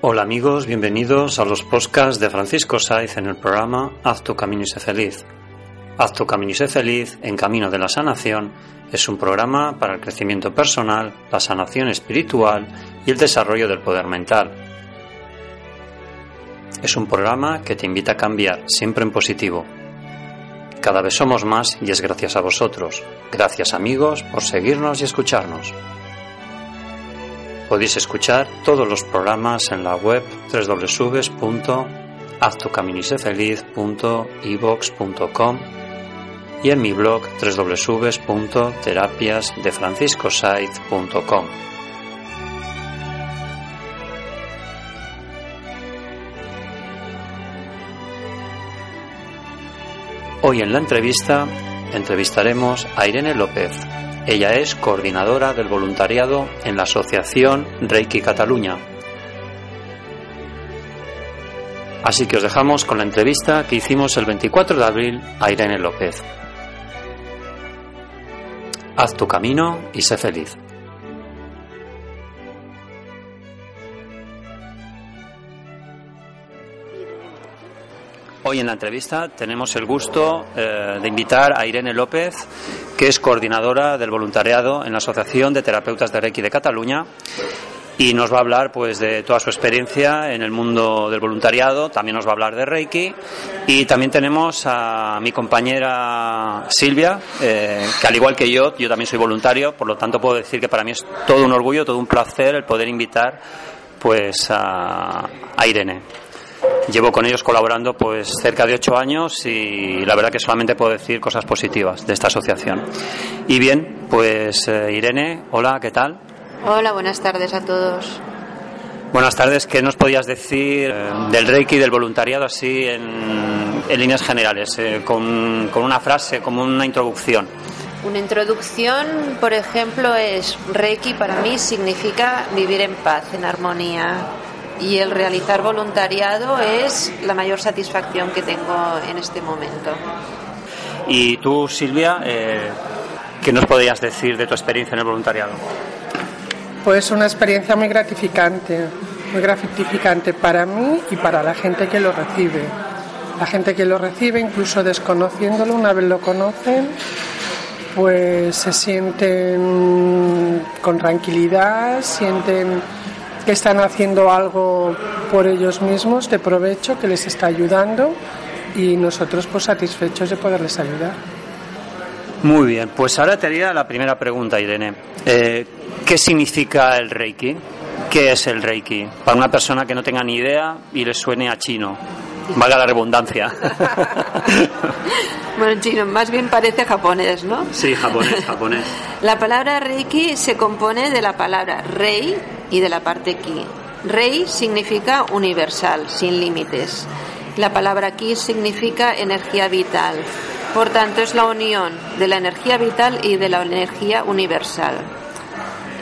Hola amigos, bienvenidos a los podcasts de Francisco Saiz en el programa Haz tu camino y sé feliz. Haz tu camino y sé feliz en Camino de la Sanación es un programa para el crecimiento personal, la sanación espiritual y el desarrollo del poder mental. Es un programa que te invita a cambiar, siempre en positivo. Cada vez somos más y es gracias a vosotros. Gracias amigos por seguirnos y escucharnos. Podéis escuchar todos los programas en la web www.haztucaminisefeliz.evox.com y en mi blog www.terapiasdefranciscosaiz.com. Hoy en la entrevista entrevistaremos a Irene López, ella es coordinadora del voluntariado en la Asociación Reiki Cataluña. Así que os dejamos con la entrevista que hicimos el 24 de abril a Irene López. Haz tu camino y sé feliz. Hoy en la entrevista tenemos el gusto eh, de invitar a Irene López, que es coordinadora del voluntariado en la Asociación de Terapeutas de Reiki de Cataluña y nos va a hablar pues de toda su experiencia en el mundo del voluntariado, también nos va a hablar de Reiki y también tenemos a mi compañera Silvia, eh, que al igual que yo, yo también soy voluntario, por lo tanto puedo decir que para mí es todo un orgullo, todo un placer el poder invitar pues a, a Irene. Llevo con ellos colaborando pues cerca de ocho años y la verdad que solamente puedo decir cosas positivas de esta asociación. Y bien, pues eh, Irene, hola, ¿qué tal? Hola, buenas tardes a todos. Buenas tardes, ¿qué nos podías decir eh, del Reiki, del voluntariado, así en, en líneas generales, eh, con, con una frase, como una introducción? Una introducción, por ejemplo, es Reiki para mí significa vivir en paz, en armonía, y el realizar voluntariado es la mayor satisfacción que tengo en este momento. Y tú, Silvia, eh, ¿qué nos podrías decir de tu experiencia en el voluntariado? Pues una experiencia muy gratificante, muy gratificante para mí y para la gente que lo recibe. La gente que lo recibe, incluso desconociéndolo, una vez lo conocen, pues se sienten con tranquilidad, sienten que están haciendo algo por ellos mismos de provecho, que les está ayudando y nosotros pues satisfechos de poderles ayudar. Muy bien, pues ahora te haría la primera pregunta, Irene. Eh, ¿Qué significa el Reiki? ¿Qué es el Reiki? Para una persona que no tenga ni idea y le suene a chino. Valga la redundancia. bueno, chino, más bien parece japonés, ¿no? Sí, japonés, japonés. La palabra Reiki se compone de la palabra rei y de la parte ki. Rei significa universal, sin límites. La palabra ki significa energía vital. Por tanto, es la unión de la energía vital y de la energía universal.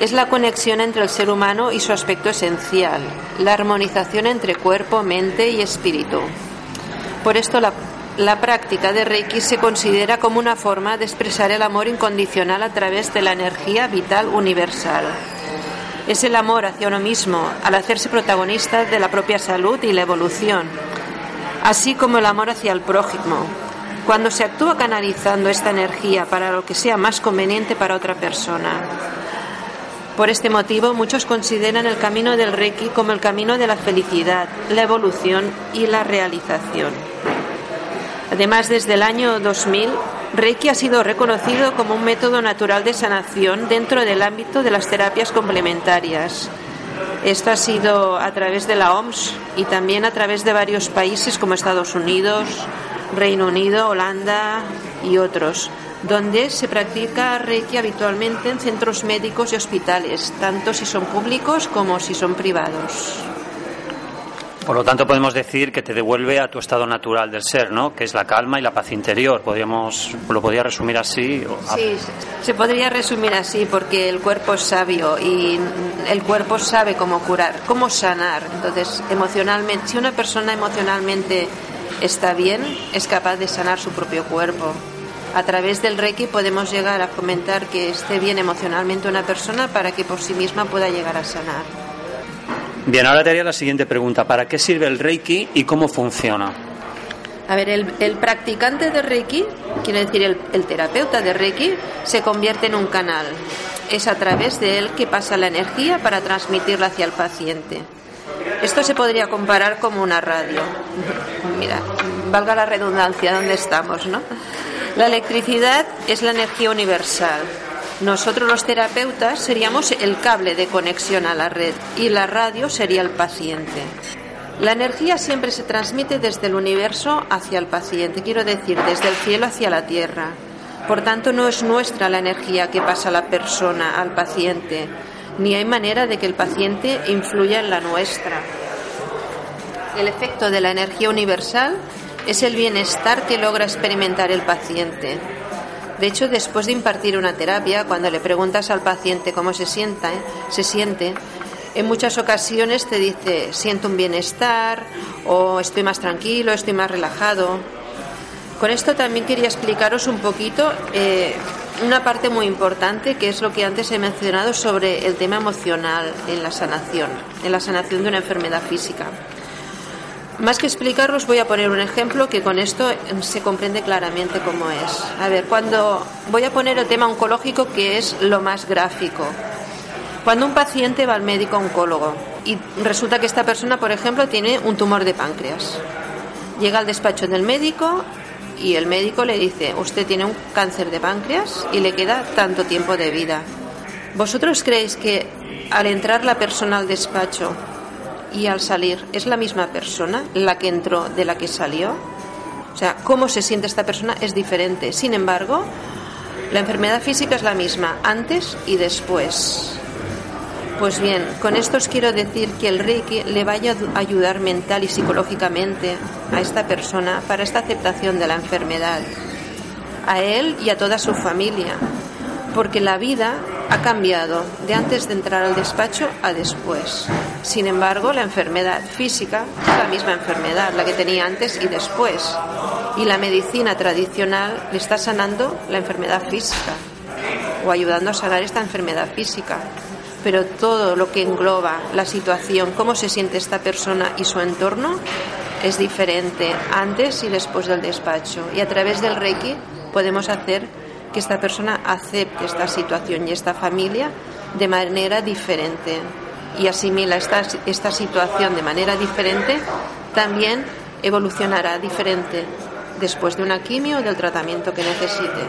es la conexión entre el ser humano y su aspecto esencial, la armonización entre cuerpo, mente y espíritu. Por esto la, la, práctica de Reiki se considera como una forma de expresar el amor incondicional a través de la energía vital universal. Es el amor hacia uno mismo, al hacerse protagonista de la propia salud y la evolución, así como el amor hacia el prójimo, cuando se actúa canalizando esta energía para lo que sea más conveniente para otra persona. Por este motivo, muchos consideran el camino del Reiki como el camino de la felicidad, la evolución y la realización. Además, desde el año 2000, Reiki ha sido reconocido como un método natural de sanación dentro del ámbito de las terapias complementarias. Esto ha sido a través de la OMS y también a través de varios países como Estados Unidos, Reino Unido, Holanda y otros, donde se practica Reiki habitualmente en centros médicos y hospitales, tanto si son públicos como si son privados. Por lo tanto, podemos decir que te devuelve a tu estado natural del ser, ¿no? Que es la calma y la paz interior. Podríamos, lo podría resumir así. Sí, se podría resumir así porque el cuerpo es sabio y el cuerpo sabe cómo curar, cómo sanar. Entonces, emocionalmente, si una persona emocionalmente está bien, es capaz de sanar su propio cuerpo. A través del Reiki podemos llegar a fomentar que esté bien emocionalmente una persona para que por sí misma pueda llegar a sanar. Bien, ahora te haría la siguiente pregunta. ¿Para qué sirve el Reiki y cómo funciona? A ver, el, practicante de Reiki, quiere decir el, el terapeuta de Reiki, se convierte en un canal. Es a través de él que pasa la energía para transmitirla hacia el paciente. Esto se podría comparar como una radio. Mira, valga la redundancia, ¿dónde estamos, no? La electricidad es la energía universal. Nosotros los terapeutas seríamos el cable de conexión a la red y la radio sería el paciente. La energía siempre se transmite desde el universo hacia el paciente, quiero decir, desde el cielo hacia la tierra. Por tanto, no es nuestra la energía que pasa a la persona, al paciente, ni hay manera de que el paciente influya en la nuestra. El efecto de la energía universal es el bienestar que logra experimentar el paciente. De hecho, después de impartir una terapia, cuando le preguntas al paciente cómo se sienta, ¿eh? se siente, en muchas ocasiones te dice siento un bienestar o estoy más tranquilo, estoy más relajado. Con esto también quería explicaros un poquito eh, una parte muy importante que es lo que antes he mencionado sobre el tema emocional en la sanación, en la sanación de una enfermedad física. Más que explicarlos, voy a poner un ejemplo que con esto se comprende claramente cómo es. A ver, cuando voy a poner el tema oncológico, que es lo más gráfico. Cuando un paciente va al médico oncólogo y resulta que esta persona, por ejemplo, tiene un tumor de páncreas, llega al despacho del médico y el médico le dice, usted tiene un cáncer de páncreas y le queda tanto tiempo de vida. ¿Vosotros creéis que al entrar la persona al despacho y al salir es la misma persona la que entró de la que salió? O sea, cómo se siente esta persona es diferente. Sin embargo, la enfermedad física es la misma antes y después. Pues bien, con esto os quiero decir que el Reiki le vaya a ayudar mental y psicológicamente a esta persona para esta aceptación de la enfermedad, a él y a toda su familia, porque la vida ha cambiado de antes de entrar al despacho a después. Sin embargo, la enfermedad física es la misma enfermedad, la que tenía antes y después. Y la medicina tradicional le está sanando la enfermedad física o ayudando a sanar esta enfermedad física pero todo lo que engloba la situación, cómo se siente esta persona y su entorno, es diferente antes y después del despacho. Y a través del Reiki podemos hacer que esta persona acepte esta situación y esta familia de manera diferente y asimila esta, esta situación de manera diferente, también evolucionará diferente después de una quimio o del tratamiento que necesite.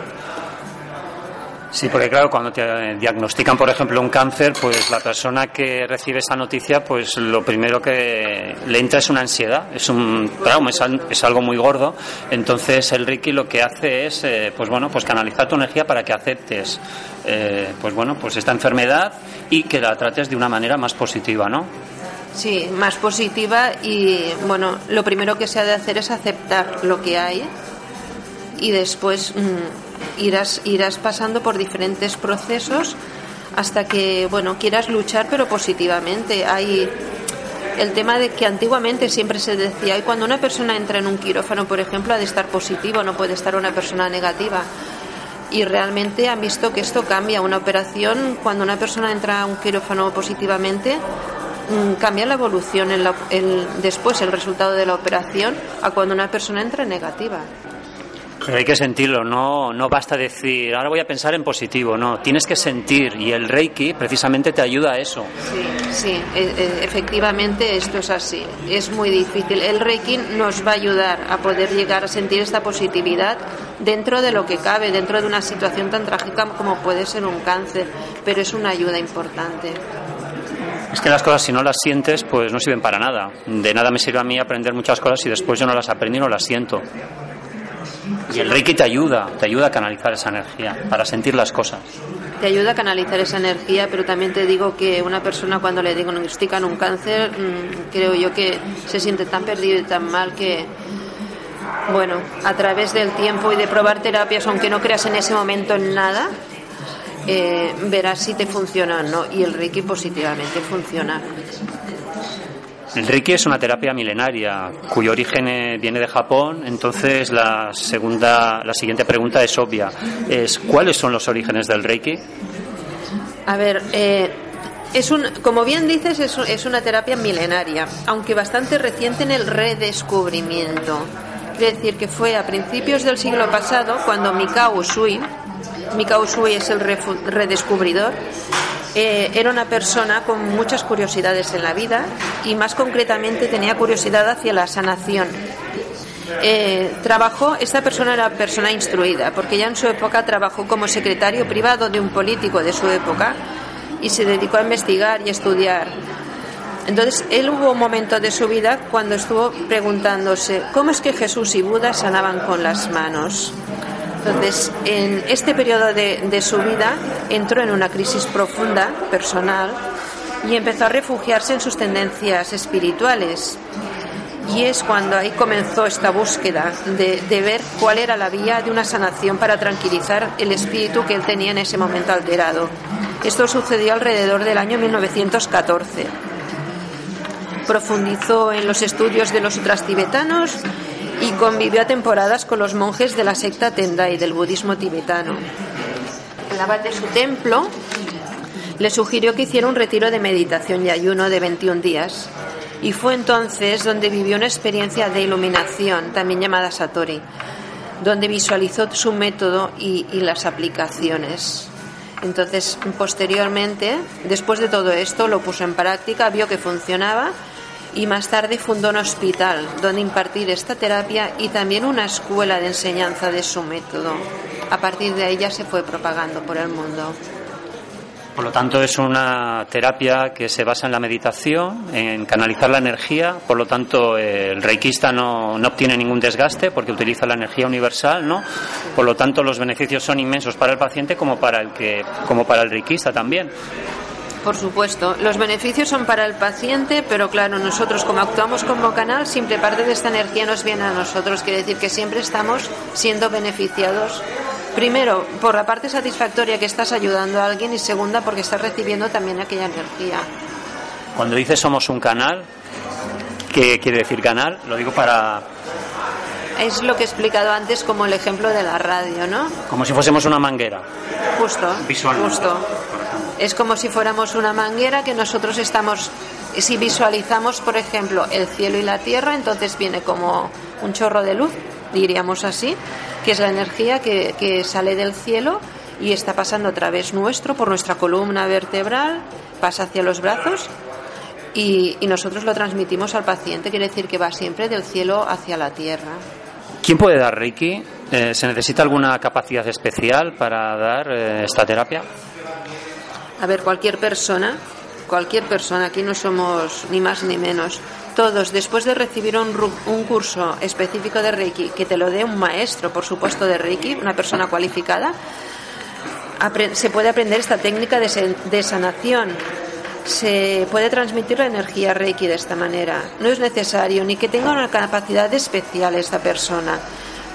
Sí, porque claro, cuando te diagnostican, por ejemplo, un cáncer, pues la persona que recibe esa noticia, pues lo primero que le entra es una ansiedad, es un trauma, es, algo muy gordo. Entonces el Reiki lo que hace es, eh, pues bueno, pues canalizar tu energía para que aceptes, eh, pues bueno, pues esta enfermedad y que la trates de una manera más positiva, ¿no? Sí, más positiva y bueno, lo primero que se ha de hacer es aceptar lo que hay y después mm, irás, irás pasando por diferentes procesos hasta que, bueno, quieras luchar pero positivamente. Hay el tema de que antiguamente siempre se decía, y cuando una persona entra en un quirófano, por ejemplo, ha de estar positivo, no puede estar una persona negativa. Y realmente han visto que esto cambia. Una operación, cuando una persona entra a un quirófano positivamente, mm, cambia la evolución en después el resultado de la operación a cuando una persona entra negativa. Pero hay que sentirlo, no, no basta decir, ahora voy a pensar en positivo, no, tienes que sentir y el Reiki precisamente te ayuda a eso. Sí, sí, e, e, efectivamente esto es así, es muy difícil. El Reiki nos va a ayudar a poder llegar a sentir esta positividad dentro de lo que cabe, dentro de una situación tan trágica como puede ser un cáncer, pero es una ayuda importante. Es que las cosas si no las sientes pues no sirven para nada. De nada me sirve a mí aprender muchas cosas si después yo no las aprendí y no las siento. Y el Reiki te ayuda, te ayuda a canalizar esa energía, para sentir las cosas. Te ayuda a canalizar esa energía, pero también te digo que una persona cuando le diagnostican un cáncer, mm, creo yo que se siente tan perdido y tan mal que, bueno, a través del tiempo y de probar terapias, aunque no creas en ese momento en nada, eh, verás si te funciona o no. Y el Reiki positivamente funciona. El Reiki es una terapia milenaria cuyo origen eh, viene de Japón, entonces la segunda, la siguiente pregunta es obvia, es ¿cuáles son los orígenes del Reiki? A ver, eh, es un, como bien dices, es, es, una terapia milenaria, aunque bastante reciente en el redescubrimiento. Quiere decir que fue a principios del siglo pasado cuando Mikao Usui, Mikao Usui es el redescubridor, eh, era una persona con muchas curiosidades en la vida y más concretamente tenía curiosidad hacia la sanación. Eh, trabajó, esta persona era persona instruida, porque ya en su época trabajó como secretario privado de un político de su época y se dedicó a investigar y estudiar. Entonces, él hubo un momento de su vida cuando estuvo preguntándose, ¿cómo es que Jesús y Buda sanaban con las manos? Entonces, en este periodo de, su vida entró en una crisis profunda, personal, y empezó a refugiarse en sus tendencias espirituales. Y es cuando ahí comenzó esta búsqueda de, de, ver cuál era la vía de una sanación para tranquilizar el espíritu que él tenía en ese momento alterado. Esto sucedió alrededor del año 1914. Profundizó en los estudios de los sutras tibetanos y convivió a temporadas con los monjes de la secta Tendai del budismo tibetano. El abad de su templo le sugirió que hiciera un retiro de meditación y ayuno de 21 días y fue entonces donde vivió una experiencia de iluminación, también llamada Satori, donde visualizó su método y, y las aplicaciones. Entonces, posteriormente, después de todo esto, lo puso en práctica, vio que funcionaba y más tarde fundó un hospital donde impartir esta terapia y también una escuela de enseñanza de su método. A partir de ahí ya se fue propagando por el mundo. Por lo tanto, es una terapia que se basa en la meditación, en canalizar la energía. Por lo tanto, el reikista no, no, obtiene ningún desgaste porque utiliza la energía universal, ¿no? Por lo tanto, los beneficios son inmensos para el paciente como para el que, como para el reikista también. Por supuesto, los beneficios son para el paciente, pero claro, nosotros como actuamos como canal, siempre parte de esta energía nos viene a nosotros. Quiere decir que siempre estamos siendo beneficiados. Primero, por la parte satisfactoria que estás ayudando a alguien y segunda, porque estás recibiendo también aquella energía. Cuando dices somos un canal, ¿qué quiere decir canal? Lo digo para, es lo que he explicado antes como el ejemplo de la radio, ¿no? Como si fuésemos una manguera. Justo. Visualmente. Justo. Es como si fuéramos una manguera que nosotros estamos, si visualizamos, por ejemplo, el cielo y la tierra, entonces viene como un chorro de luz, diríamos así, que es la energía que, sale del cielo y está pasando a través nuestro, por nuestra columna vertebral, pasa hacia los brazos y, y, nosotros lo transmitimos al paciente, quiere decir que va siempre del cielo hacia la tierra. ¿Quién puede dar Reiki? Eh, ¿Se necesita alguna capacidad especial para dar eh, esta terapia? A ver, cualquier persona, cualquier persona, aquí no somos ni más ni menos. Todos, después de recibir un, un curso específico de Reiki, que te lo dé un maestro, por supuesto, de Reiki, una persona cualificada, se puede aprender esta técnica de, de sanación, se puede transmitir la energía Reiki de esta manera. No es necesario ni que tenga una capacidad especial esta persona,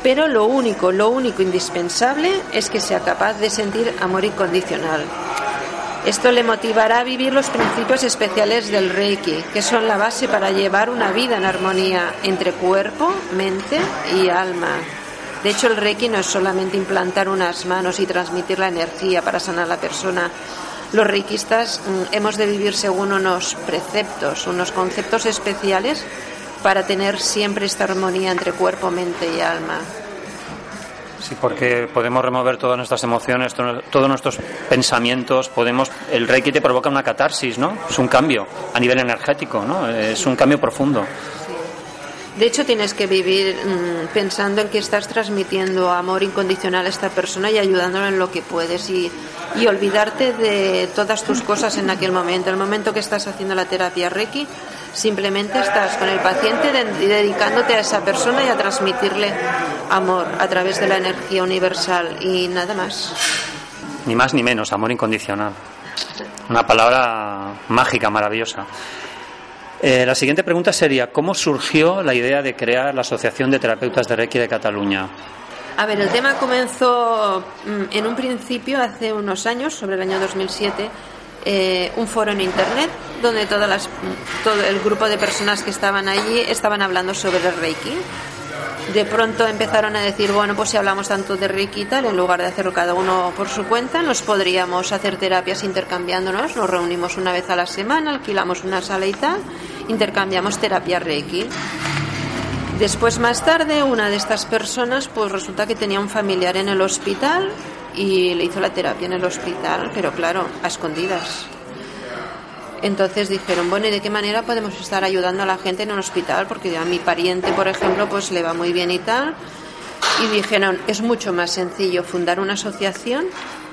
pero lo único, lo único indispensable es que sea capaz de sentir amor incondicional. Esto le motivará a vivir los principios especiales del Reiki, que son la base para llevar una vida en armonía entre cuerpo, mente y alma. De hecho, el Reiki no es solamente implantar unas manos y transmitir la energía para sanar a la persona. Los reikistas mm, hemos de vivir según unos preceptos, unos conceptos especiales para tener siempre esta armonía entre cuerpo, mente y alma. Sí, porque podemos remover todas nuestras emociones, todos nuestros pensamientos, podemos el Reiki te provoca una catarsis, ¿no? Es un cambio a nivel energético, ¿no? Es un cambio profundo. De hecho, tienes que vivir mm, pensando en que estás transmitiendo amor incondicional a esta persona y ayudándolo en lo que puedes y, y olvidarte de todas tus cosas en aquel momento. El momento que estás haciendo la terapia Reiki, Simplemente estás con el paciente dedicándote a esa persona y a transmitirle amor a través de la energía universal y nada más. Ni más ni menos, amor incondicional. Una palabra mágica, maravillosa. Eh, la siguiente pregunta sería, ¿cómo surgió la idea de crear la Asociación de Terapeutas de Reiki de Cataluña? A ver, el tema comenzó mm, en un principio, hace unos años, sobre el año 2007, eh, un foro en internet donde todas las, todo el grupo de personas que estaban allí estaban hablando sobre el Reiki. De pronto empezaron a decir, bueno, pues si hablamos tanto de Reiki y tal, en lugar de hacerlo cada uno por su cuenta, nos podríamos hacer terapias intercambiándonos, nos reunimos una vez a la semana, alquilamos una sala y tal, intercambiamos terapia Reiki. Después, más tarde, una de estas personas, pues resulta que tenía un familiar en el hospital y le hizo la terapia en el hospital, pero claro, a escondidas. Entonces dijeron, bueno, ¿y de qué manera podemos estar ayudando a la gente en un hospital? Porque a mi pariente, por ejemplo, pues le va muy bien y tal. Y dijeron, es mucho más sencillo fundar una asociación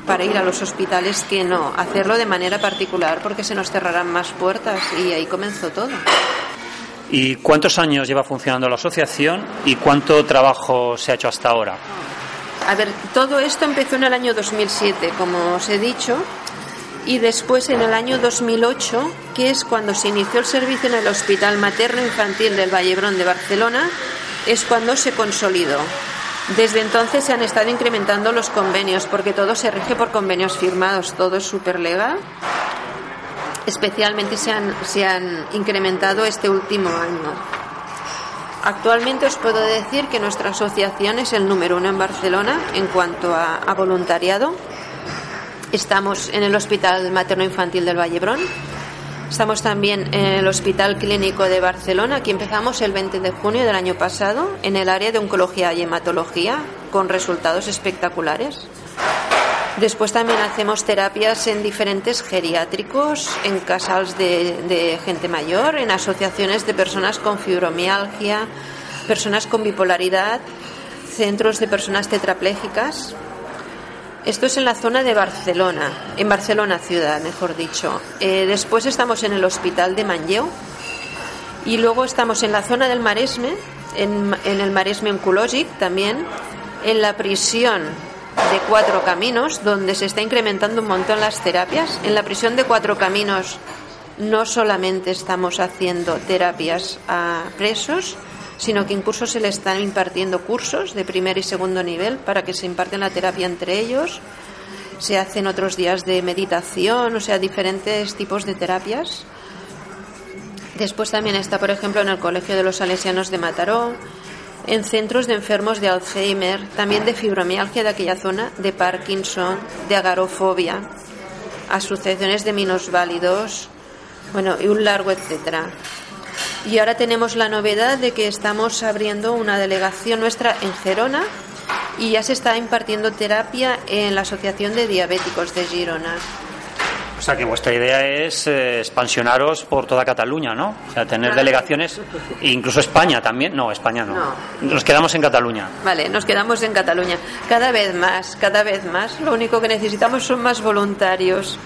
para ir a los hospitales que no, hacerlo de manera particular porque se nos cerrarán más puertas y ahí comenzó todo. ¿Y cuántos años lleva funcionando la asociación y cuánto trabajo se ha hecho hasta ahora? A ver, todo esto empezó en el año 2007, como os he dicho, y después en el año 2008, que es cuando se inició el servicio en el Hospital Materno Infantil del Vallebrón de Barcelona, es cuando se consolidó. Desde entonces se han estado incrementando los convenios, porque todo se rige por convenios firmados, todo es súper legal. Especialmente se han, se han incrementado este último año. Actualmente os puedo decir que nuestra asociación es el número uno en Barcelona en cuanto a, voluntariado. Estamos en el Hospital Materno Infantil del Vallebrón. Estamos también en el Hospital Clínico de Barcelona. Aquí empezamos el 20 de junio del año pasado en el área de oncología y hematología con resultados espectaculares. Después también hacemos terapias en diferentes geriátricos, en casals de, gente mayor, en asociaciones de personas con fibromialgia, personas con bipolaridad, centros de personas tetraplégicas. Esto es en la zona de Barcelona, en Barcelona ciudad, mejor dicho. Eh, después estamos en el hospital de Manlleu y luego estamos en la zona del Maresme, en, el Maresme Oncològic también, en la prisión de Cuatro Caminos, donde se está incrementando un montón las terapias. En la prisión de Cuatro Caminos no solamente estamos haciendo terapias a presos, sino que incluso se le están impartiendo cursos de primer y segundo nivel para que se imparten la terapia entre ellos. Se hacen otros días de meditación, o sea, diferentes tipos de terapias. Después también está, por ejemplo, en el Colegio de los Salesianos de Mataró, en centros de enfermos de Alzheimer, también de fibromialgia de aquella zona, de Parkinson, de agarofobia, asociaciones de minusválidos, bueno, y un largo etcétera. Y ahora tenemos la novedad de que estamos abriendo una delegación nuestra en Gerona y ya se está impartiendo terapia en la Asociación de Diabéticos de Girona. O sea que vuestra idea es eh, expansionaros por toda Cataluña, ¿no? O sea, tener delegaciones, e incluso España también. No, España no. Nos quedamos en Cataluña. Vale, nos quedamos en Cataluña. Cada vez más, cada vez más. Lo único que necesitamos son más voluntarios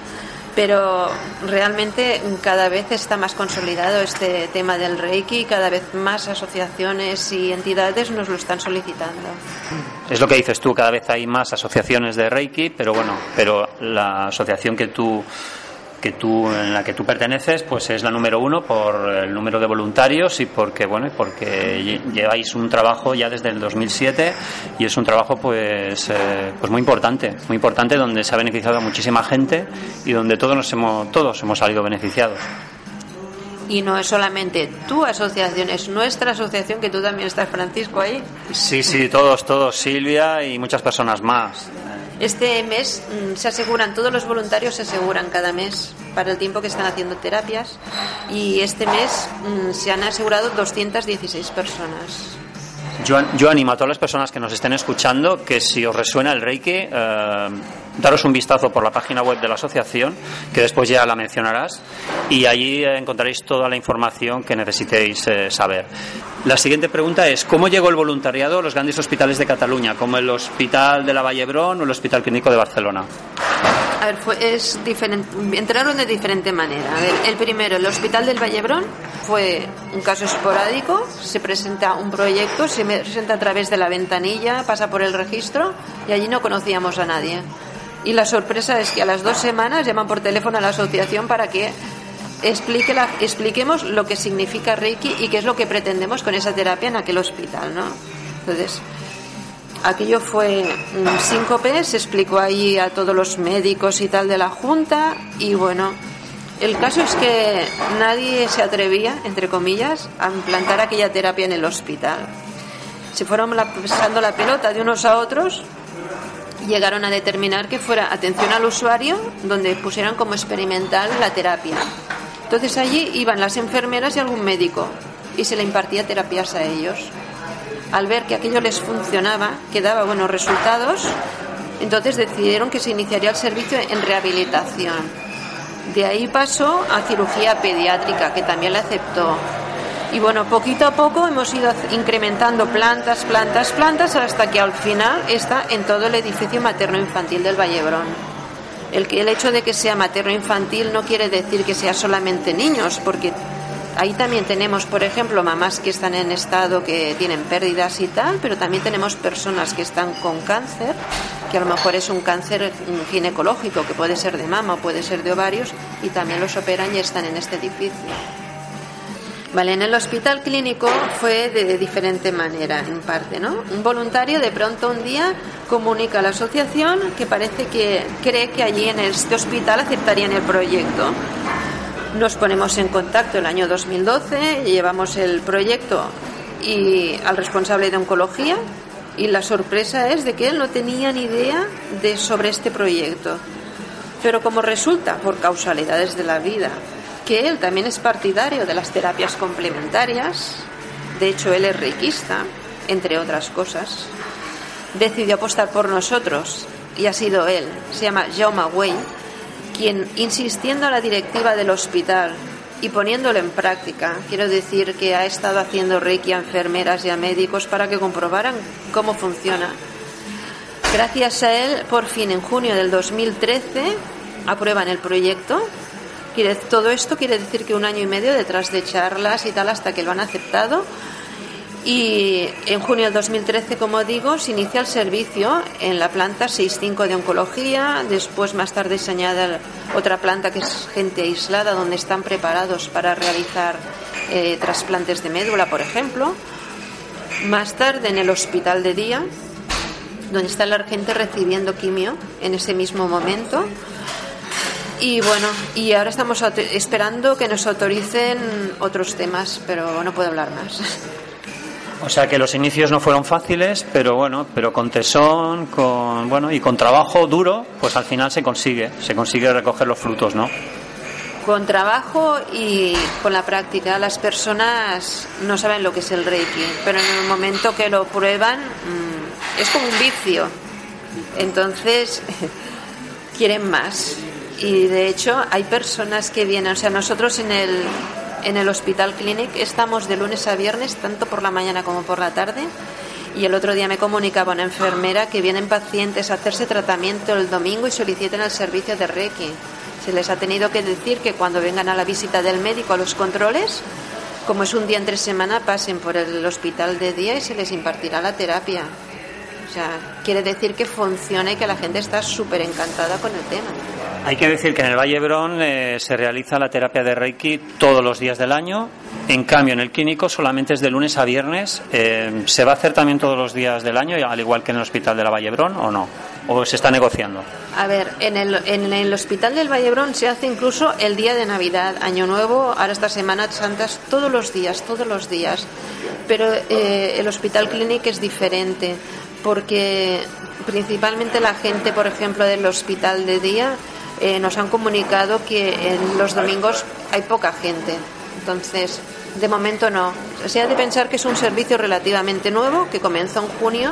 pero realmente cada vez está más consolidado este tema del Reiki, cada vez más asociaciones y entidades nos lo están solicitando. Es lo que dices tú, cada vez hay más asociaciones de Reiki, pero bueno, pero la asociación que tú que tú, en la que tú perteneces, pues es la número uno por el número de voluntarios y porque, bueno, porque lleváis un trabajo ya desde el 2007 y es un trabajo pues, eh, pues muy importante, muy importante donde se ha beneficiado a muchísima gente y donde todos nos hemos, todos hemos salido beneficiados. Y no es solamente tu asociación, es nuestra asociación, que tú también estás, Francisco, ahí. Sí, sí, todos, todos, Silvia y muchas personas más. Este mes mm, se aseguran, todos los voluntarios se aseguran cada mes para el tiempo que están haciendo terapias y este mes mm, se han asegurado 216 personas. Yo, animo a todas las personas que nos estén escuchando que si os resuena el Reiki, eh, daros un vistazo por la página web de la asociación, que después ya la mencionarás, y allí encontraréis toda la información que necesitéis eh, saber. La siguiente pregunta es, ¿cómo llegó el voluntariado a los grandes hospitales de Cataluña, como el Hospital de la Vallebrón o el Hospital Clínico de Barcelona? A ver, fue, es diferente, entraron de diferente manera. El primero, el Hospital del Vallebrón, fue un caso esporádico, se presenta un proyecto, se presenta a través de la ventanilla, pasa por el registro y allí no conocíamos a nadie. Y la sorpresa es que a las dos semanas llaman por teléfono a la asociación para que explique la, expliquemos lo que significa Reiki y qué es lo que pretendemos con esa terapia en aquel hospital, ¿no? Entonces, aquello fue un síncope, se explicó ahí a todos los médicos y tal de la Junta y bueno, el caso es que nadie se atrevía, entre comillas, a implantar aquella terapia en el hospital. Se fueron pasando la pelota de unos a otros llegaron a determinar que fuera atención al usuario donde pusieran como experimental la terapia. Entonces allí iban las enfermeras y algún médico y se le impartía terapias a ellos. Al ver que aquello les funcionaba, que daba buenos resultados, entonces decidieron que se iniciaría el servicio en rehabilitación. De ahí pasó a cirugía pediátrica, que también la aceptó. Y bueno, poquito a poco hemos ido incrementando plantas, plantas, plantas, hasta que al final está en todo el edificio materno-infantil del Vallebrón. El, el hecho de que sea materno-infantil no quiere decir que sea solamente niños, porque ahí también tenemos, por ejemplo, mamás que están en estado que tienen pérdidas y tal, pero también tenemos personas que están con cáncer, que a lo mejor es un cáncer ginecológico, que puede ser de mama o puede ser de ovarios, y también los operan y están en este edificio. Vale, en el hospital clínico fue de diferente manera, en parte, ¿no? Un voluntario de pronto un día comunica a la asociación que parece que cree que allí en este hospital aceptarían el proyecto. Nos ponemos en contacto el año 2012, llevamos el proyecto y al responsable de oncología y la sorpresa es de que él no tenía ni idea de sobre este proyecto. Pero como resulta, por causalidades de la vida, que él también es partidario de las terapias complementarias, de hecho él es riquista, entre otras cosas, decidió apostar por nosotros y ha sido él, se llama Jaume Way, quien insistiendo a la directiva del hospital y poniéndolo en práctica, quiero decir que ha estado haciendo reiki a enfermeras y a médicos para que comprobaran cómo funciona. Gracias a él, por fin en junio del 2013 aprueban el proyecto todo esto quiere decir que un año y medio detrás de charlas y tal hasta que lo han aceptado. Y en junio del 2013, como digo, se inicia el servicio en la planta 65 de oncología. Después, más tarde, se añade otra planta que es gente aislada, donde están preparados para realizar eh, trasplantes de médula, por ejemplo. Más tarde, en el hospital de día, donde está la gente recibiendo quimio en ese mismo momento. Y bueno, y ahora estamos esperando que nos autoricen otros temas, pero no puedo hablar más. O sea que los inicios no fueron fáciles, pero bueno, pero con tesón, con bueno y con trabajo duro, pues al final se consigue, se consigue recoger los frutos, ¿no? Con trabajo y con la práctica. Las personas no saben lo que es el Reiki, pero en el momento que lo prueban mm, es como un vicio. Entonces quieren más y de hecho hay personas que vienen, o sea, nosotros en el, en el Hospital Clinic estamos de lunes a viernes, tanto por la mañana como por la tarde. Y el otro día me comunicaba una enfermera que vienen pacientes a hacerse tratamiento el domingo y solicitan el servicio de Reiki. Se les ha tenido que decir que cuando vengan a la visita del médico a los controles, como es un día entre semana, pasen por el hospital de día y se les impartirá la terapia. O sea, quiere decir que funciona y que la gente está súper encantada con el tema. Hay que decir que en el Valle Brón eh, se realiza la terapia de Reiki todos los días del año. En cambio, en el clínico solamente es de lunes a viernes. Eh, ¿Se va a hacer también todos los días del año, al igual que en el Hospital de la Vallebrón, o no? ¿O se está negociando? A ver, en el, en el Hospital del Vallebrón se hace incluso el día de Navidad, Año Nuevo, ahora estas Semanas Santas, todos los días, todos los días. Pero eh, el Hospital Clínic es diferente, porque principalmente la gente, por ejemplo, del hospital de día, eh, nos han comunicado que en los domingos hay poca gente. Entonces, de momento no. Se ha de pensar que es un servicio relativamente nuevo, que comenzó en junio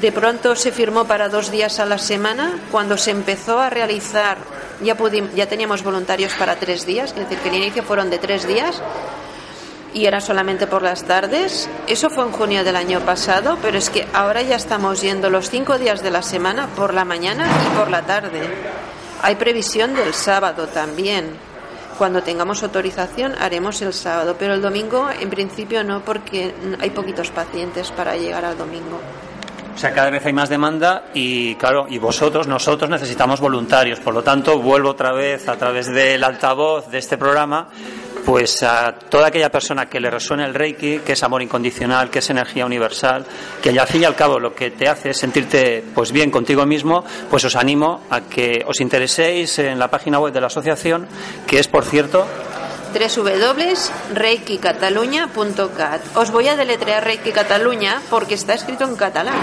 de pronto se firmó para dos días a la semana. Cuando se empezó a realizar, ya, ya teníamos voluntarios para tres días, es decir, que el inicio fueron de tres días y era solamente por las tardes. Eso fue en junio del año pasado, pero es que ahora ya estamos yendo los cinco días de la semana por la mañana y por la tarde. Hay previsión del sábado también. Cuando tengamos autorización haremos el sábado, pero el domingo en principio no porque hay poquitos pacientes para llegar al domingo. O sea, cada vez hay más demanda y, claro, y vosotros, nosotros necesitamos voluntarios. Por lo tanto, vuelvo otra vez a través del altavoz de este programa, pues a toda aquella persona que le resuene el Reiki, que es amor incondicional, que es energía universal, que al fin y al cabo lo que te hace es sentirte pues bien contigo mismo, pues os animo a que os intereséis en la página web de la asociación, que es, por cierto, www.reikicataluña.cat. Os voy a deletrear Reiki Cataluña porque está escrito en catalán.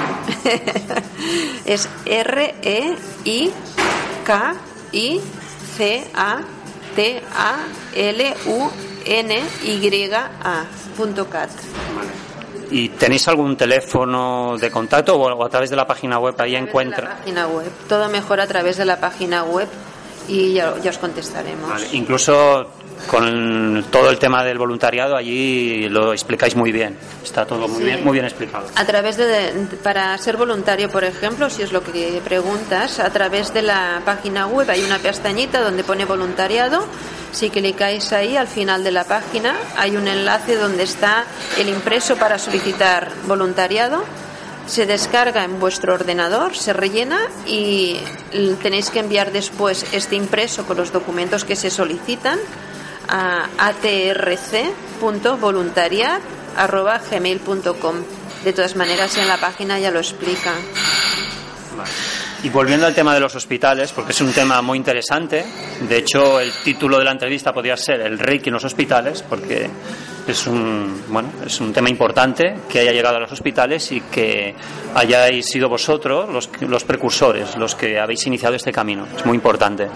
es R E I K I C A T A L U N Y A.cat. ¿Y tenéis algún teléfono de contacto o a través de la página web ahí encuentra? La página web, todo mejor a través de la página web y ya, os contestaremos. Incluso con todo el tema del voluntariado allí lo explicáis muy bien. Está todo muy bien, muy bien explicado. A través de, para ser voluntario, por ejemplo, si es lo que preguntas, a través de la página web hay una pestañita donde pone voluntariado. Si clicáis ahí, al final de la página hay un enlace donde está el impreso para solicitar voluntariado se descarga en vuestro ordenador, se rellena y tenéis que enviar después este impreso con los documentos que se solicitan a atrc.voluntariat.gmail.com. De todas maneras, en la página ya lo explica. Y volviendo al tema de los hospitales, porque es un tema muy interesante, de hecho el título de la entrevista podría ser El Reiki en los hospitales, porque es un, bueno, es un tema importante que haya llegado a los hospitales y que hayáis sido vosotros los, los precursores, los que habéis iniciado este camino. Es muy importante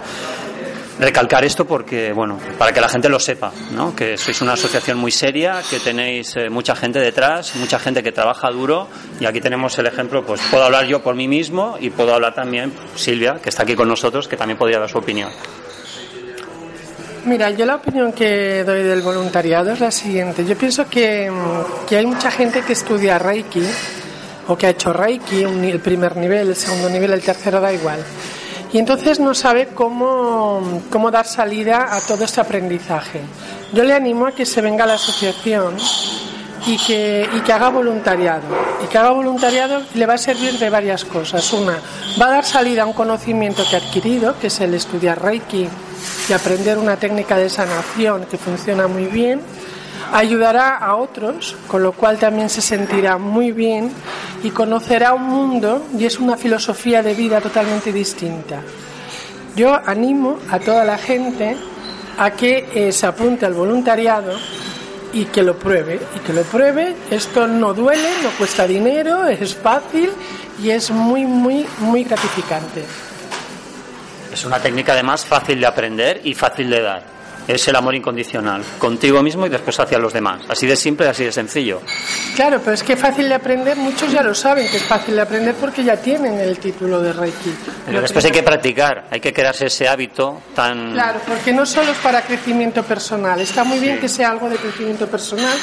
recalcar esto porque, bueno, para que la gente lo sepa, ¿no? Que sois una asociación muy seria, que tenéis eh, mucha gente detrás, mucha gente que trabaja duro y aquí tenemos el ejemplo, pues puedo hablar yo por mí mismo y puedo hablar también Silvia, que está aquí con nosotros, que también podría dar su opinión. Mira, yo la opinión que doy del voluntariado es la siguiente. Yo pienso que, que hay mucha gente que estudia Reiki o que ha hecho Reiki, el primer nivel, el segundo nivel, el tercero da igual y entonces no sabe cómo, cómo dar salida a todo este aprendizaje. Yo le animo a que se venga a la asociación y que, y que haga voluntariado. Y que haga voluntariado le va a servir de varias cosas. Una, va a dar salida a un conocimiento que ha adquirido, que es el estudiar Reiki y aprender una técnica de sanación que funciona muy bien ayudará a otros, con lo cual también se sentirá muy bien y conocerá un mundo y es una filosofía de vida totalmente distinta. Yo animo a toda la gente a que eh, se apunte al voluntariado y que lo pruebe, y que lo pruebe. Esto no duele, no cuesta dinero, es fácil y es muy, muy, muy gratificante. Es una técnica además fácil de aprender y fácil de dar es el amor incondicional, contigo mismo y después hacia los demás. Así de simple, así de sencillo. Claro, pero es que fácil de aprender, muchos ya lo saben que es fácil de aprender porque ya tienen el título de Reiki. Pero después hay que practicar, hay que crearse ese hábito tan... Claro, porque no solo es para crecimiento personal, está muy bien que sea algo de crecimiento personal,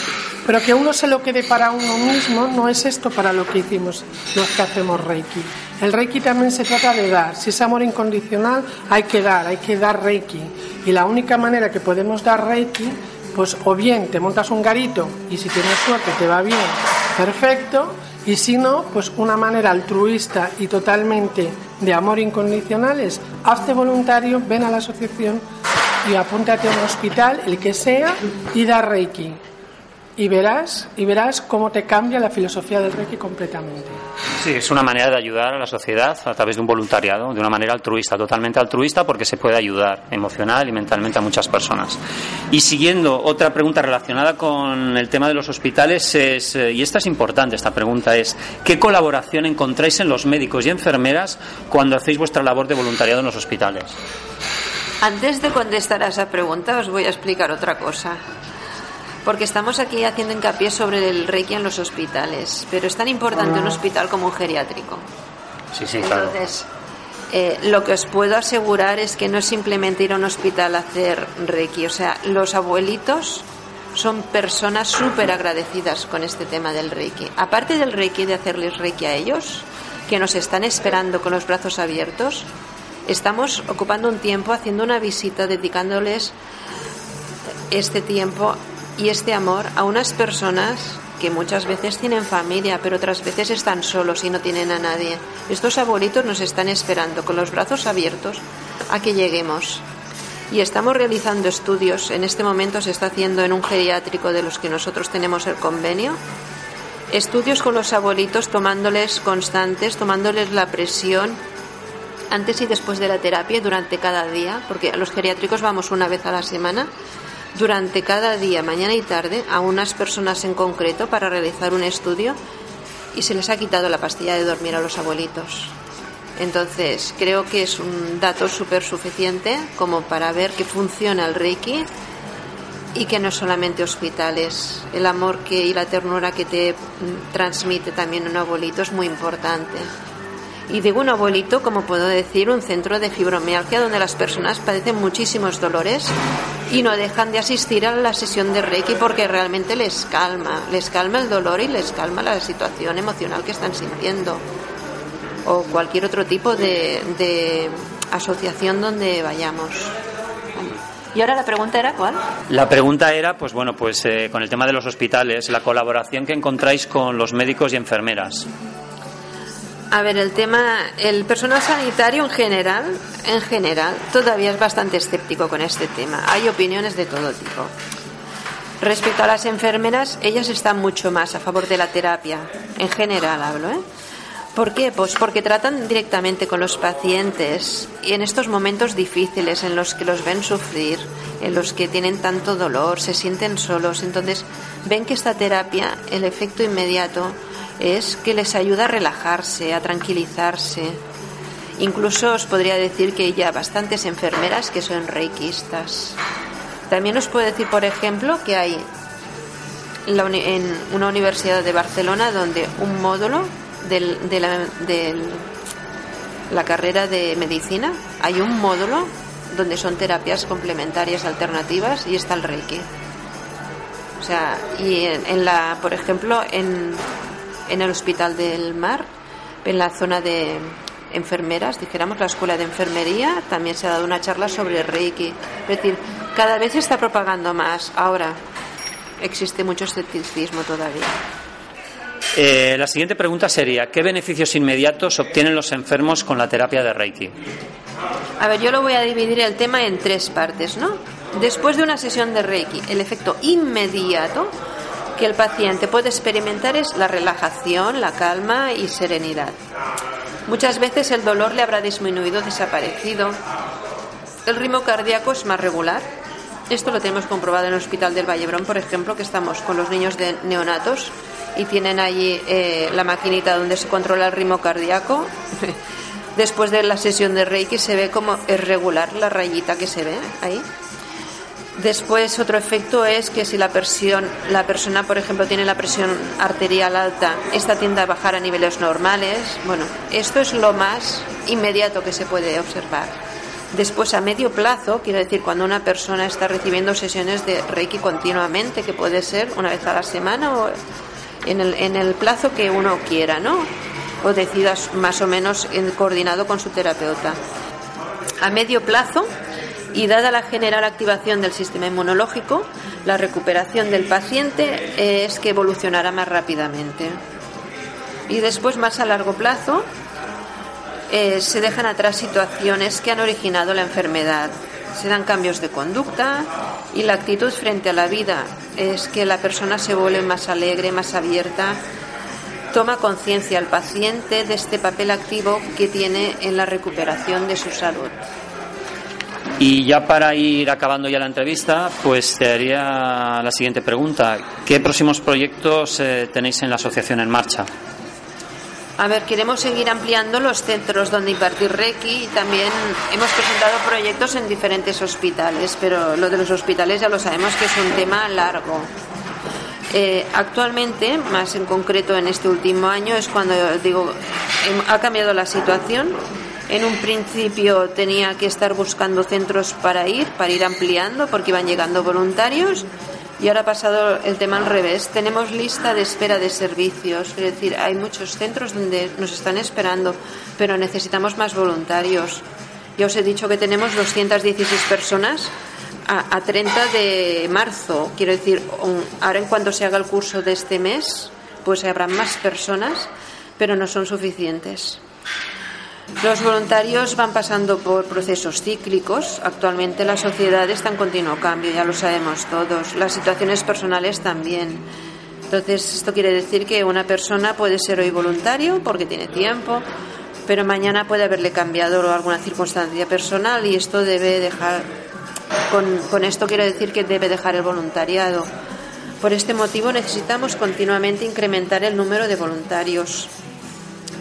pero que uno se lo quede para uno mismo, no es esto para lo que hicimos los que hacemos Reiki. El Reiki también se trata de dar. Si es amor incondicional, hay que dar, hay que dar Reiki. Y la única manera que podemos dar Reiki, pues o bien te montas un garito y si tienes suerte te va bien, perfecto. Y si no, pues una manera altruista y totalmente de amor incondicional es hazte voluntario, ven a la asociación y apúntate a un hospital, el que sea, y da Reiki y verás y verás cómo te cambia la filosofía del Reiki completamente. Sí, es una manera de ayudar a la sociedad a través de un voluntariado, de una manera altruista, totalmente altruista porque se puede ayudar emocional y mentalmente a muchas personas. Y siguiendo otra pregunta relacionada con el tema de los hospitales es eh, y esta es importante esta pregunta es ¿qué colaboración encontráis en los médicos y enfermeras cuando hacéis vuestra labor de voluntariado en los hospitales? Antes de contestar a esa pregunta os voy a explicar otra cosa porque estamos aquí haciendo hincapié sobre el Reiki en los hospitales, pero es tan importante un hospital como un geriátrico. Sí, sí, claro. Entonces, eh, lo que os puedo asegurar es que no es simplemente ir a un hospital a hacer Reiki, o sea, los abuelitos son personas súper agradecidas con este tema del Reiki. Aparte del Reiki, de hacerles Reiki a ellos, que nos están esperando con los brazos abiertos, estamos ocupando un tiempo haciendo una visita, dedicándoles este tiempo y este amor a unas personas que muchas veces tienen familia, pero otras veces están solos y no tienen a nadie. Estos abuelitos nos están esperando con los brazos abiertos a que lleguemos. Y estamos realizando estudios, en este momento se está haciendo en un geriátrico de los que nosotros tenemos el convenio, estudios con los abuelitos tomándoles constantes, tomándoles la presión antes y después de la terapia durante cada día, porque a los geriátricos vamos una vez a la semana durante cada día, mañana y tarde, a unas personas en concreto para realizar un estudio y se les ha quitado la pastilla de dormir a los abuelitos. Entonces, creo que es un dato súper suficiente como para ver que funciona el Reiki y que no solamente hospitales. El amor que, y la ternura que te transmite también un abuelito es muy importante. Y digo un abuelito, como puedo decir, un centro de fibromialgia donde las personas padecen muchísimos dolores y no dejan de asistir a la sesión de Reiki porque realmente les calma, les calma el dolor y les calma la situación emocional que están sintiendo. O cualquier otro tipo de, asociación donde vayamos. Y ahora la pregunta era cuál? La pregunta era, pues bueno, pues eh, con el tema de los hospitales, la colaboración que encontráis con los médicos y enfermeras. A ver, el tema, el personal sanitario en general, en general, todavía es bastante escéptico con este tema. Hay opiniones de todo tipo. Respecto a las enfermeras, ellas están mucho más a favor de la terapia, en general hablo, ¿eh? ¿Por qué? Pues porque tratan directamente con los pacientes y en estos momentos difíciles en los que los ven sufrir, en los que tienen tanto dolor, se sienten solos, entonces ven que esta terapia, el efecto inmediato, es que les ayuda a relajarse, a tranquilizarse. Incluso os podría decir que ya bastantes enfermeras que son reikistas. También os puedo decir, por ejemplo, que hay en una universidad de Barcelona donde un módulo de, la, de la carrera de medicina, hay un módulo donde son terapias complementarias alternativas y está el reiki. O sea, y en la, por ejemplo, en, en el Hospital del Mar, en la zona de enfermeras, dijéramos, la escuela de enfermería, también se ha dado una charla sobre Reiki. Es decir, cada vez se está propagando más. Ahora existe mucho escepticismo todavía. Eh, la siguiente pregunta sería, ¿qué beneficios inmediatos obtienen los enfermos con la terapia de Reiki? A ver, yo lo voy a dividir el tema en tres partes, ¿no? Después de una sesión de Reiki, el efecto inmediato que el paciente puede experimentar es la relajación, la calma y serenidad. Muchas veces el dolor le habrá disminuido, desaparecido. El ritmo cardíaco es más regular. Esto lo tenemos comprobado en el Hospital del Vallebrón, por ejemplo, que estamos con los niños de neonatos y tienen allí eh, la maquinita donde se controla el ritmo cardíaco. Después de la sesión de Reiki se ve como es regular la rayita que se ve ahí. Después otro efecto es que si la presión, la persona, por ejemplo, tiene la presión arterial alta, esta tiende a bajar a niveles normales. Bueno, esto es lo más inmediato que se puede observar. Después, a medio plazo, quiero decir, cuando una persona está recibiendo sesiones de Reiki continuamente, que puede ser una vez a la semana o en el, en el plazo que uno quiera, ¿no? O decidas más o menos en, coordinado con su terapeuta. A medio plazo, y dada la general activación del sistema inmunológico, la recuperación del paciente es que evolucionará más rápidamente. Y después, más a largo plazo, eh, se dejan atrás situaciones que han originado la enfermedad. Se dan cambios de conducta y la actitud frente a la vida es que la persona se vuelve más alegre, más abierta, toma conciencia al paciente de este papel activo que tiene en la recuperación de su salud. Y ya para ir acabando ya la entrevista, pues te haría la siguiente pregunta. ¿Qué próximos proyectos eh, tenéis en la asociación en marcha? A ver, queremos seguir ampliando los centros donde impartir Reiki y también hemos presentado proyectos en diferentes hospitales, pero lo de los hospitales ya lo sabemos que es un tema largo. Eh, actualmente, más en concreto en este último año, es cuando digo, em, ha cambiado la situación. En un principio tenía que estar buscando centros para ir, para ir ampliando, porque iban llegando voluntarios y ahora ha pasado el tema al revés. Tenemos lista de espera de servicios, es decir, hay muchos centros donde nos están esperando, pero necesitamos más voluntarios. Ya os he dicho que tenemos 216 personas a, a 30 de marzo. Quiero decir, ahora en cuanto se haga el curso de este mes, pues habrá más personas, pero no son suficientes. Los voluntarios van pasando por procesos cíclicos. Actualmente la sociedad está en continuo cambio, ya lo sabemos todos. Las situaciones personales también. Entonces, esto quiere decir que una persona puede ser hoy voluntario porque tiene tiempo, pero mañana puede haberle cambiado alguna circunstancia personal y esto debe dejar. Con, con esto quiero decir que debe dejar el voluntariado. Por este motivo necesitamos continuamente incrementar el número de voluntarios.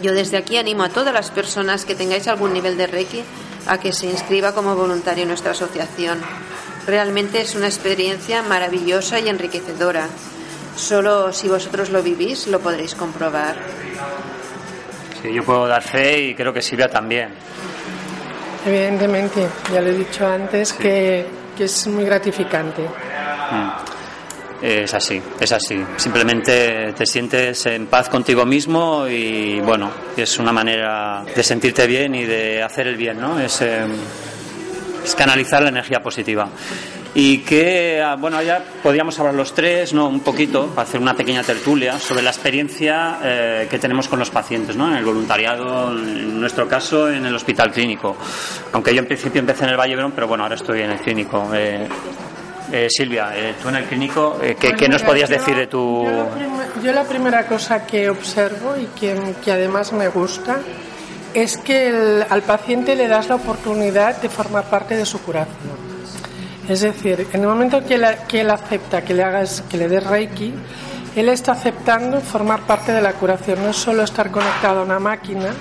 Yo desde aquí animo a todas las personas que tengáis algún nivel de Reiki a que se inscriba como voluntario en nuestra asociación. Realmente es una experiencia maravillosa y enriquecedora. Solo si vosotros lo vivís lo podréis comprobar. Sí, yo puedo dar fe y creo que Silvia también. Evidentemente, ya lo he dicho antes, que, que, es muy gratificante. Mm. Es así, es así. Simplemente te sientes en paz contigo mismo y bueno, es una manera de sentirte bien y de hacer el bien, ¿no? Es, eh, es canalizar la energía positiva. Y que, ah, bueno, ya podríamos hablar los tres, ¿no? Un poquito, para hacer una pequeña tertulia sobre la experiencia eh, que tenemos con los pacientes, ¿no? En el voluntariado, en nuestro caso, en el hospital clínico. Aunque yo en principio empecé en el Valle Verón, pero bueno, ahora estoy en el clínico. Eh, eh, Silvia, eh, tú en el clínico, eh, ¿qué, nos podías decir de tu...? Yo la, primera cosa que observo y que, además me gusta es que al paciente le das la oportunidad de formar parte de su curación. Es decir, en el momento que, que él acepta que le hagas, que le des Reiki, él está aceptando formar parte de la curación, no es solo estar conectado a una máquina,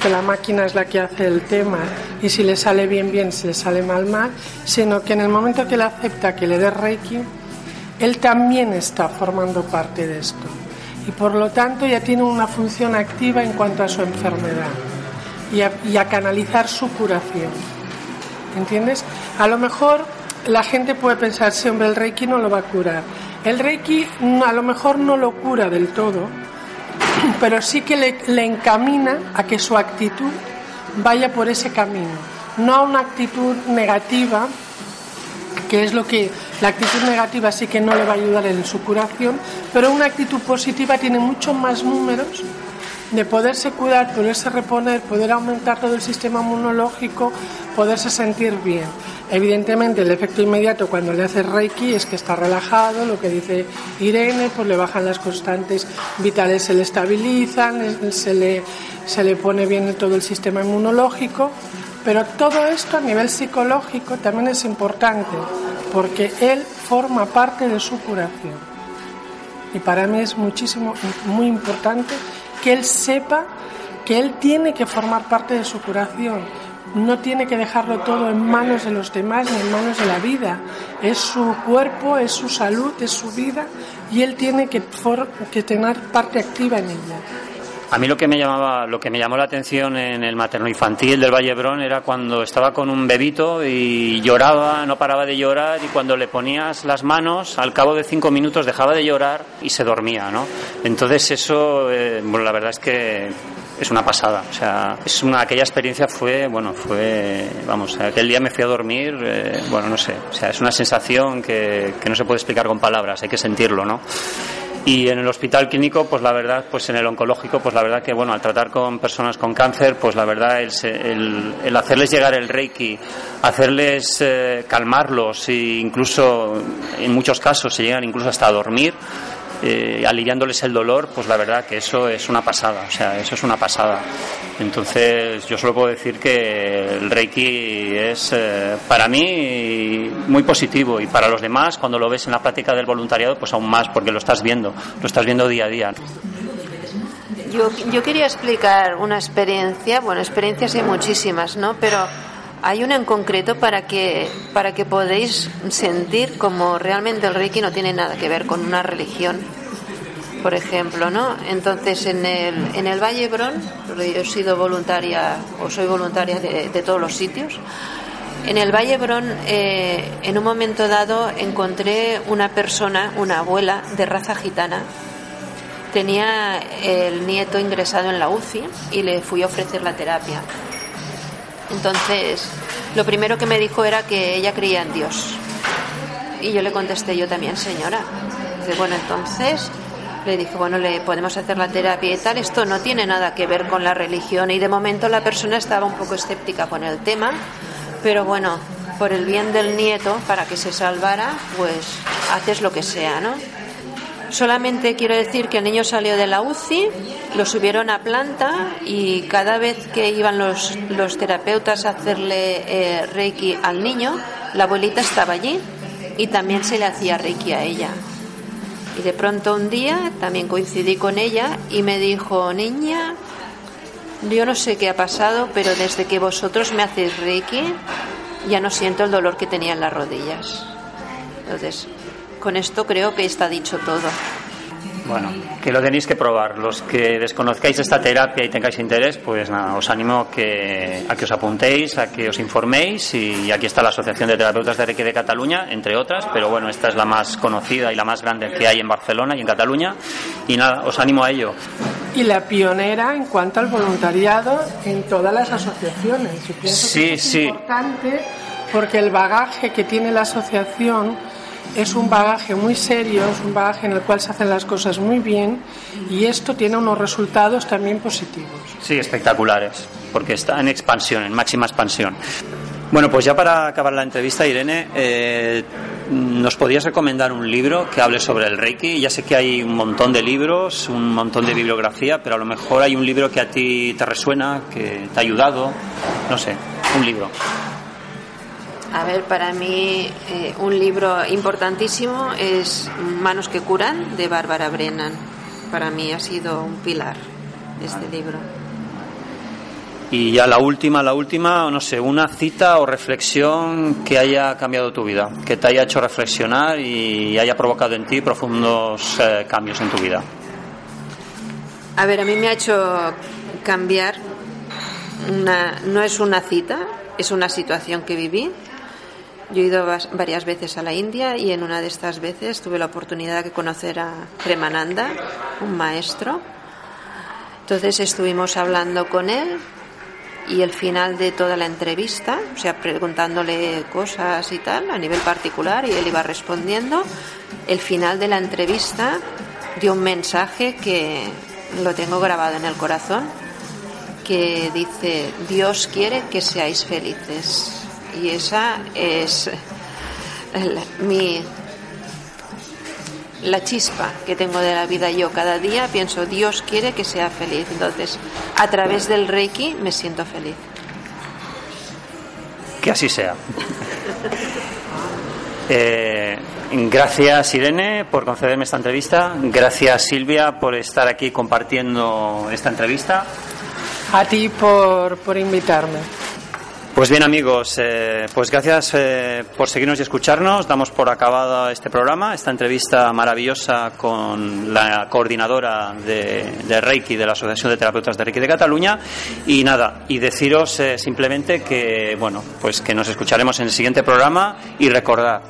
que la máquina es la que hace el tema y si le sale bien, bien, si le sale mal, mal, sino que en el momento que él acepta que le dé Reiki, él también está formando parte de esto. Y por lo tanto ya tiene una función activa en cuanto a su enfermedad y a, y a canalizar su curación. ¿Entiendes? A lo mejor la gente puede pensar, sí, hombre, el Reiki no lo va a curar. El Reiki a lo mejor no lo cura del todo, pero sí que le, encamina a que su actitud vaya por ese camino, no a una actitud negativa, que es lo que la actitud negativa sí que no le va a ayudar en su curación, pero una actitud positiva tiene muchos más números de poderse cuidar, poderse reponer, poder aumentar todo el sistema inmunológico, poderse sentir bien. Evidentemente, el efecto inmediato cuando le hace Reiki es que está relajado, lo que dice Irene, pues le bajan las constantes vitales, se le estabilizan, se le, se le pone bien todo el sistema inmunológico. Pero todo esto a nivel psicológico también es importante, porque él forma parte de su curación. Y para mí es muchísimo, muy importante que él sepa que él tiene que formar parte de su curación no tiene que dejarlo todo en manos de los demás ni en manos de la vida. Es su cuerpo, es su salud, es su vida y él tiene que, que tener parte activa en ella. A mí lo que me llamaba, lo que me llamó la atención en el materno infantil del Vallebrón era cuando estaba con un bebito y lloraba, no paraba de llorar y cuando le ponías las manos, al cabo de cinco minutos dejaba de llorar y se dormía, ¿no? Entonces eso, eh, bueno, la verdad es que es una pasada. O sea, es una, aquella experiencia fue, bueno, fue, vamos, aquel día me fui a dormir, eh, bueno, no sé, o sea, es una sensación que, que, no se puede explicar con palabras, hay que sentirlo, ¿no? Y en el hospital clínico, pues la verdad, pues en el oncológico, pues la verdad que, bueno, al tratar con personas con cáncer, pues la verdad, el, el, hacerles llegar el reiki, hacerles eh, calmarlos e incluso, en muchos casos, se llegan incluso hasta a dormir, eh, aliviándoles el dolor, pues la verdad que eso es una pasada, o sea, eso es una pasada. Entonces, yo solo puedo decir que el Reiki es eh, para mí muy positivo y para los demás, cuando lo ves en la práctica del voluntariado, pues aún más, porque lo estás viendo, lo estás viendo día a día. Yo, yo quería explicar una experiencia, bueno, experiencias hay muchísimas, ¿no? Pero hay una en concreto para que, para que podéis sentir como realmente el Reiki no tiene nada que ver con una religión, por ejemplo, ¿no? Entonces, en el, en el Valle Bron, yo he sido voluntaria o soy voluntaria de, todos los sitios, en el Valle Bron, eh, en un momento dado, encontré una persona, una abuela de raza gitana. Tenía el nieto ingresado en la UCI y le fui a ofrecer la terapia. Entonces, lo primero que me dijo era que ella creía en Dios. Y yo le contesté, yo también, señora. Dice, bueno, entonces le dije, bueno, le podemos hacer la terapia y tal. Esto no tiene nada que ver con la religión. Y de momento la persona estaba un poco escéptica con el tema. Pero bueno, por el bien del nieto, para que se salvara, pues haces lo que sea, ¿no? Solamente quiero decir que el niño salió de la UCI, lo subieron a planta y cada vez que iban los, los terapeutas a hacerle eh, reiki al niño, la abuelita estaba allí y también se le hacía reiki a ella. Y de pronto un día también coincidí con ella y me dijo, niña, yo no sé qué ha pasado, pero desde que vosotros me hacéis reiki, ya no siento el dolor que tenía en las rodillas. Entonces, con esto creo que está dicho todo. Bueno, que lo tenéis que probar. Los que desconozcáis esta terapia y tengáis interés, pues nada, os animo que, a que os apuntéis, a que os informéis. Y aquí está la Asociación de Terapeutas de Reiki de Cataluña, entre otras, pero bueno, esta es la más conocida y la más grande que hay en Barcelona y en Cataluña. Y nada, os animo a ello. Y la pionera en cuanto al voluntariado en todas las asociaciones. sí, es sí. importante porque el bagaje que tiene la asociación es un bagaje muy serio, es un bagaje en el cual se hacen las cosas muy bien y esto tiene unos resultados también positivos. Sí, espectaculares, porque está en expansión, en máxima expansión. Bueno, pues ya para acabar la entrevista, Irene, eh, ¿nos podrías recomendar un libro que hable sobre el Reiki? Ya sé que hay un montón de libros, un montón de bibliografía, pero a lo mejor hay un libro que a ti te resuena, que te ha ayudado, no sé, un libro. A ver, para mí eh, un libro importantísimo es Manos que curan de Bárbara Brennan. Para mí ha sido un pilar este libro. Y ya la última, la última, no sé, una cita o reflexión que haya cambiado tu vida, que te haya hecho reflexionar y haya provocado en ti profundos eh, cambios en tu vida. A ver, a mí me ha hecho cambiar, una, no es una cita, es una situación que viví yo he ido varias veces a la India y en una de estas veces tuve la oportunidad de conocer a Premananda, un maestro. Entonces estuvimos hablando con él y el final de toda la entrevista, o sea, preguntándole cosas y tal a nivel particular y él iba respondiendo, el final de la entrevista dio un mensaje que lo tengo grabado en el corazón, que dice, Dios quiere que seáis felices y esa es la, mi la chispa que tengo de la vida. Yo cada día pienso Dios quiere que sea feliz entonces a través del Reiki me siento feliz. Que así sea. Eh, gracias Irene por concederme esta entrevista. Gracias Silvia por estar aquí compartiendo esta entrevista. A ti por, por invitarme pues bien amigos, eh, pues gracias eh, por seguirnos y escucharnos. Damos por acabado este programa, esta entrevista maravillosa con la coordinadora de, Reiki de la Asociación de Terapeutas de Reiki de Cataluña. Y nada, y deciros eh, simplemente que bueno, pues que nos escucharemos en el siguiente programa y recordad.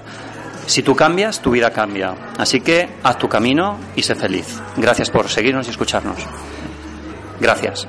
Si tú cambias, tu vida cambia. Así que haz tu camino y sé feliz. Gracias por seguirnos y escucharnos. Gracias.